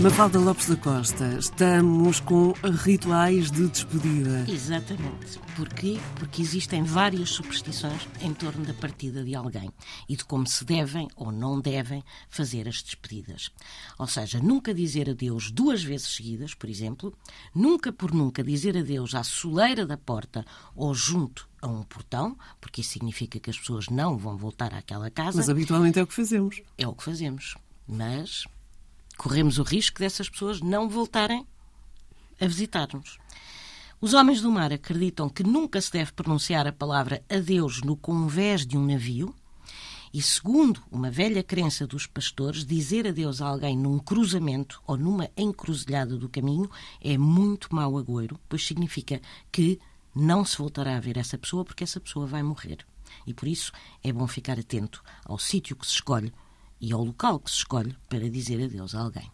Mafalda Lopes da Costa, estamos com rituais de despedida. Exatamente. Porquê? Porque existem várias superstições em torno da partida de alguém e de como se devem ou não devem fazer as despedidas. Ou seja, nunca dizer adeus duas vezes seguidas, por exemplo, nunca por nunca dizer adeus à soleira da porta ou junto a um portão, porque isso significa que as pessoas não vão voltar àquela casa. Mas habitualmente é o que fazemos. É o que fazemos. Mas corremos o risco dessas pessoas não voltarem a visitar-nos. Os homens do mar acreditam que nunca se deve pronunciar a palavra adeus no convés de um navio. E, segundo uma velha crença dos pastores, dizer adeus a alguém num cruzamento ou numa encruzilhada do caminho é muito mau agouro, pois significa que não se voltará a ver essa pessoa porque essa pessoa vai morrer. E por isso é bom ficar atento ao sítio que se escolhe e ao local que se escolhe para dizer adeus a alguém.